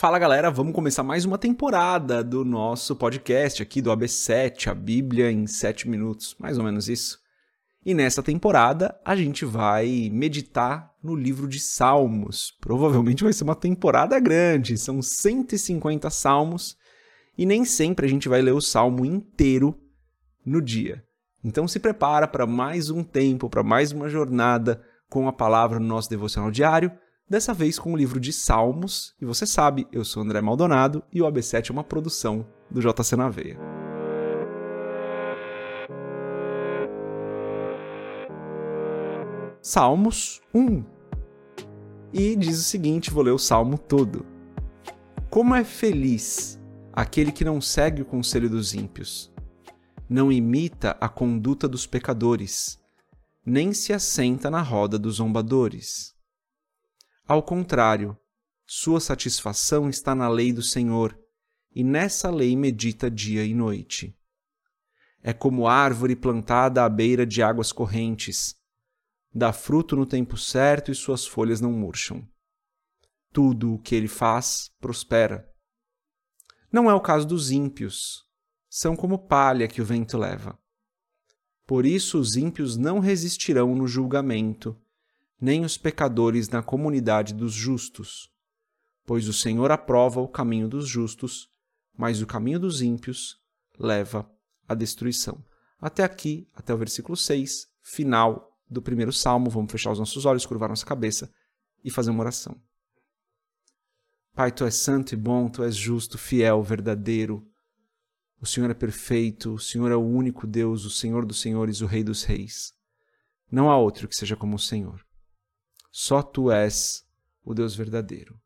Fala galera, vamos começar mais uma temporada do nosso podcast aqui do AB7, a Bíblia em 7 minutos, mais ou menos isso. E nessa temporada a gente vai meditar no livro de Salmos. Provavelmente vai ser uma temporada grande, são 150 salmos e nem sempre a gente vai ler o salmo inteiro no dia. Então se prepara para mais um tempo, para mais uma jornada com a palavra no nosso devocional diário dessa vez com o livro de Salmos. E você sabe, eu sou André Maldonado e o AB7 é uma produção do JC na Veia. Salmos 1. E diz o seguinte, vou ler o salmo todo. Como é feliz aquele que não segue o conselho dos ímpios, não imita a conduta dos pecadores, nem se assenta na roda dos zombadores ao contrário, sua satisfação está na lei do Senhor, e nessa lei medita dia e noite. É como árvore plantada à beira de águas correntes, dá fruto no tempo certo e suas folhas não murcham. Tudo o que ele faz prospera. Não é o caso dos ímpios, são como palha que o vento leva. Por isso os ímpios não resistirão no julgamento nem os pecadores na comunidade dos justos. Pois o Senhor aprova o caminho dos justos, mas o caminho dos ímpios leva à destruição. Até aqui, até o versículo 6, final do primeiro salmo. Vamos fechar os nossos olhos, curvar nossa cabeça e fazer uma oração. Pai, tu és santo e bom, tu és justo, fiel, verdadeiro. O Senhor é perfeito, o Senhor é o único Deus, o Senhor dos senhores, o Rei dos reis. Não há outro que seja como o Senhor. Só tu és o Deus verdadeiro.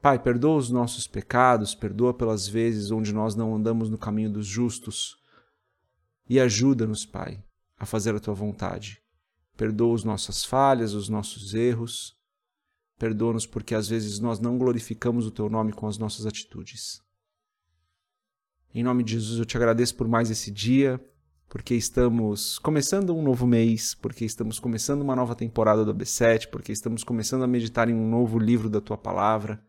Pai, perdoa os nossos pecados, perdoa pelas vezes onde nós não andamos no caminho dos justos e ajuda-nos, Pai, a fazer a tua vontade. Perdoa as nossas falhas, os nossos erros. Perdoa-nos porque às vezes nós não glorificamos o teu nome com as nossas atitudes. Em nome de Jesus, eu te agradeço por mais esse dia, porque estamos começando um novo mês, porque estamos começando uma nova temporada do AB7, porque estamos começando a meditar em um novo livro da tua palavra.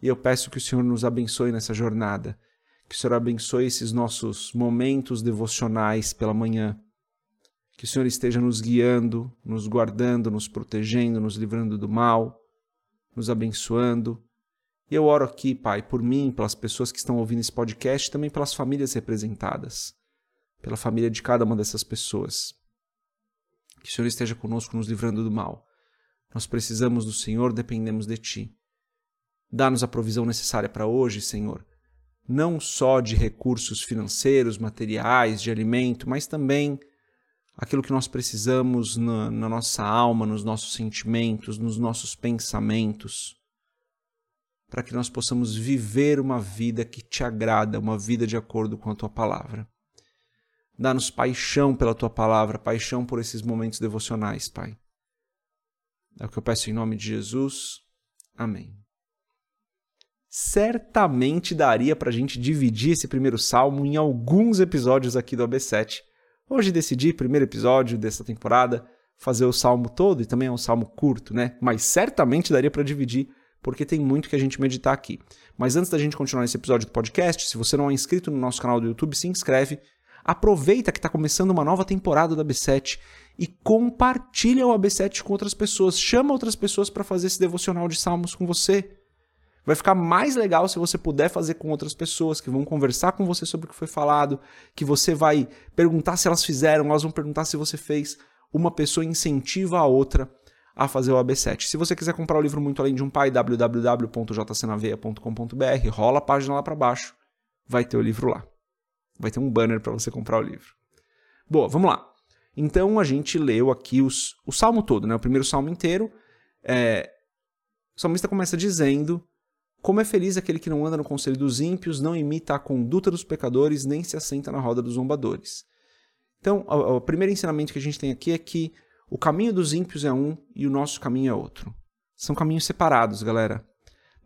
E eu peço que o Senhor nos abençoe nessa jornada, que o Senhor abençoe esses nossos momentos devocionais pela manhã, que o Senhor esteja nos guiando, nos guardando, nos protegendo, nos livrando do mal, nos abençoando. E eu oro aqui, Pai, por mim, pelas pessoas que estão ouvindo esse podcast, também pelas famílias representadas pela família de cada uma dessas pessoas. Que o Senhor esteja conosco, nos livrando do mal. Nós precisamos do Senhor, dependemos de Ti. Dá-nos a provisão necessária para hoje, Senhor, não só de recursos financeiros, materiais, de alimento, mas também aquilo que nós precisamos na, na nossa alma, nos nossos sentimentos, nos nossos pensamentos, para que nós possamos viver uma vida que te agrada, uma vida de acordo com a tua palavra. Dá-nos paixão pela tua palavra, paixão por esses momentos devocionais, Pai. É o que eu peço em nome de Jesus. Amém. Certamente daria para a gente dividir esse primeiro salmo em alguns episódios aqui do AB7. Hoje decidi, primeiro episódio dessa temporada, fazer o salmo todo, e também é um salmo curto, né? Mas certamente daria para dividir, porque tem muito que a gente meditar aqui. Mas antes da gente continuar esse episódio do podcast, se você não é inscrito no nosso canal do YouTube, se inscreve Aproveita que está começando uma nova temporada da B7 e compartilha o AB7 com outras pessoas. Chama outras pessoas para fazer esse devocional de salmos com você. Vai ficar mais legal se você puder fazer com outras pessoas que vão conversar com você sobre o que foi falado, que você vai perguntar se elas fizeram, elas vão perguntar se você fez. Uma pessoa incentiva a outra a fazer o AB7. Se você quiser comprar o livro Muito Além de um Pai, www.jcnaveia.com.br, rola a página lá para baixo, vai ter o livro lá. Vai ter um banner para você comprar o livro. Boa, vamos lá. Então a gente leu aqui os, o salmo todo, né? o primeiro salmo inteiro. É, o salmista começa dizendo: Como é feliz aquele que não anda no conselho dos ímpios, não imita a conduta dos pecadores, nem se assenta na roda dos zombadores. Então, o, o primeiro ensinamento que a gente tem aqui é que o caminho dos ímpios é um e o nosso caminho é outro. São caminhos separados, galera.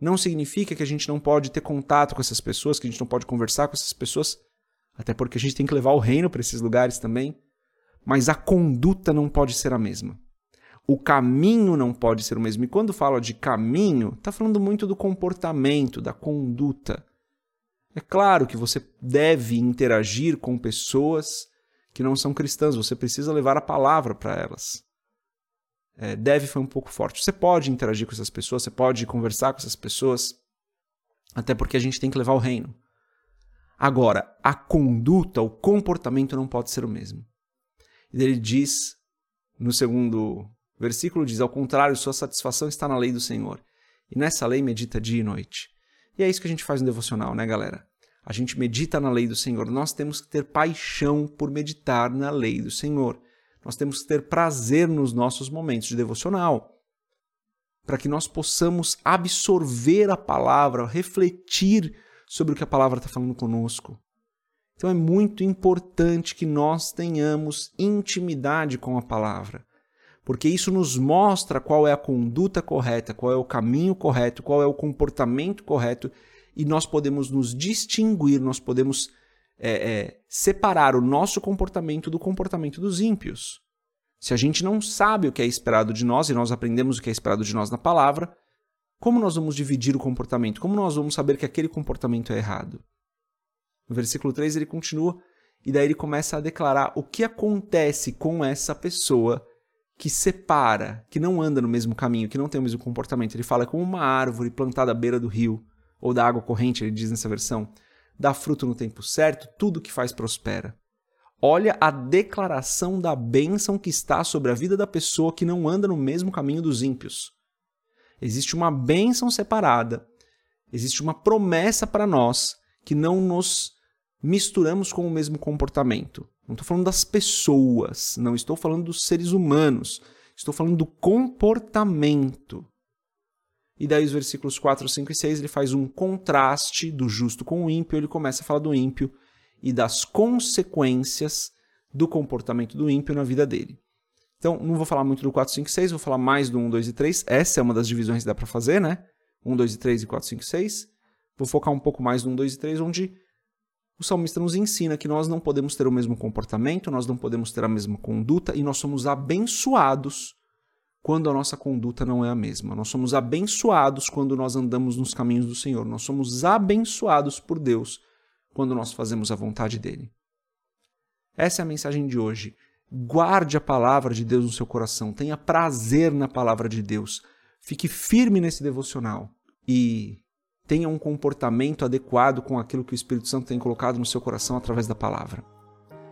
Não significa que a gente não pode ter contato com essas pessoas, que a gente não pode conversar com essas pessoas até porque a gente tem que levar o reino para esses lugares também, mas a conduta não pode ser a mesma. O caminho não pode ser o mesmo. E quando fala de caminho, está falando muito do comportamento, da conduta. É claro que você deve interagir com pessoas que não são cristãs, você precisa levar a palavra para elas. É, deve foi um pouco forte. Você pode interagir com essas pessoas, você pode conversar com essas pessoas, até porque a gente tem que levar o reino. Agora, a conduta, o comportamento não pode ser o mesmo. E ele diz, no segundo versículo, diz, ao contrário, sua satisfação está na lei do Senhor. E nessa lei medita dia e noite. E é isso que a gente faz no devocional, né, galera? A gente medita na lei do Senhor. Nós temos que ter paixão por meditar na lei do Senhor. Nós temos que ter prazer nos nossos momentos de devocional. Para que nós possamos absorver a palavra, refletir sobre o que a palavra está falando conosco. Então é muito importante que nós tenhamos intimidade com a palavra, porque isso nos mostra qual é a conduta correta, qual é o caminho correto, qual é o comportamento correto, e nós podemos nos distinguir, nós podemos é, é, separar o nosso comportamento do comportamento dos ímpios. Se a gente não sabe o que é esperado de nós e nós aprendemos o que é esperado de nós na palavra, como nós vamos dividir o comportamento? Como nós vamos saber que aquele comportamento é errado? No versículo 3 ele continua e daí ele começa a declarar o que acontece com essa pessoa que separa, que não anda no mesmo caminho, que não tem o mesmo comportamento. Ele fala como uma árvore plantada à beira do rio ou da água corrente, ele diz nessa versão, dá fruto no tempo certo, tudo que faz prospera. Olha a declaração da bênção que está sobre a vida da pessoa que não anda no mesmo caminho dos ímpios. Existe uma bênção separada, existe uma promessa para nós que não nos misturamos com o mesmo comportamento. Não estou falando das pessoas, não estou falando dos seres humanos, estou falando do comportamento. E daí os versículos 4, 5 e 6 ele faz um contraste do justo com o ímpio, ele começa a falar do ímpio e das consequências do comportamento do ímpio na vida dele. Então, não vou falar muito do 4, 5 e 6, vou falar mais do 1, 2 e 3. Essa é uma das divisões que dá para fazer, né? 1, 2 e 3 e 4, 5 e 6. Vou focar um pouco mais no 1, 2 e 3, onde o salmista nos ensina que nós não podemos ter o mesmo comportamento, nós não podemos ter a mesma conduta e nós somos abençoados quando a nossa conduta não é a mesma. Nós somos abençoados quando nós andamos nos caminhos do Senhor. Nós somos abençoados por Deus quando nós fazemos a vontade dele. Essa é a mensagem de hoje. Guarde a palavra de Deus no seu coração, tenha prazer na palavra de Deus, fique firme nesse devocional e tenha um comportamento adequado com aquilo que o Espírito Santo tem colocado no seu coração através da palavra.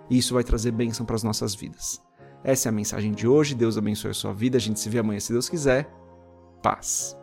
Isso vai trazer bênção para as nossas vidas. Essa é a mensagem de hoje. Deus abençoe a sua vida. A gente se vê amanhã se Deus quiser. Paz.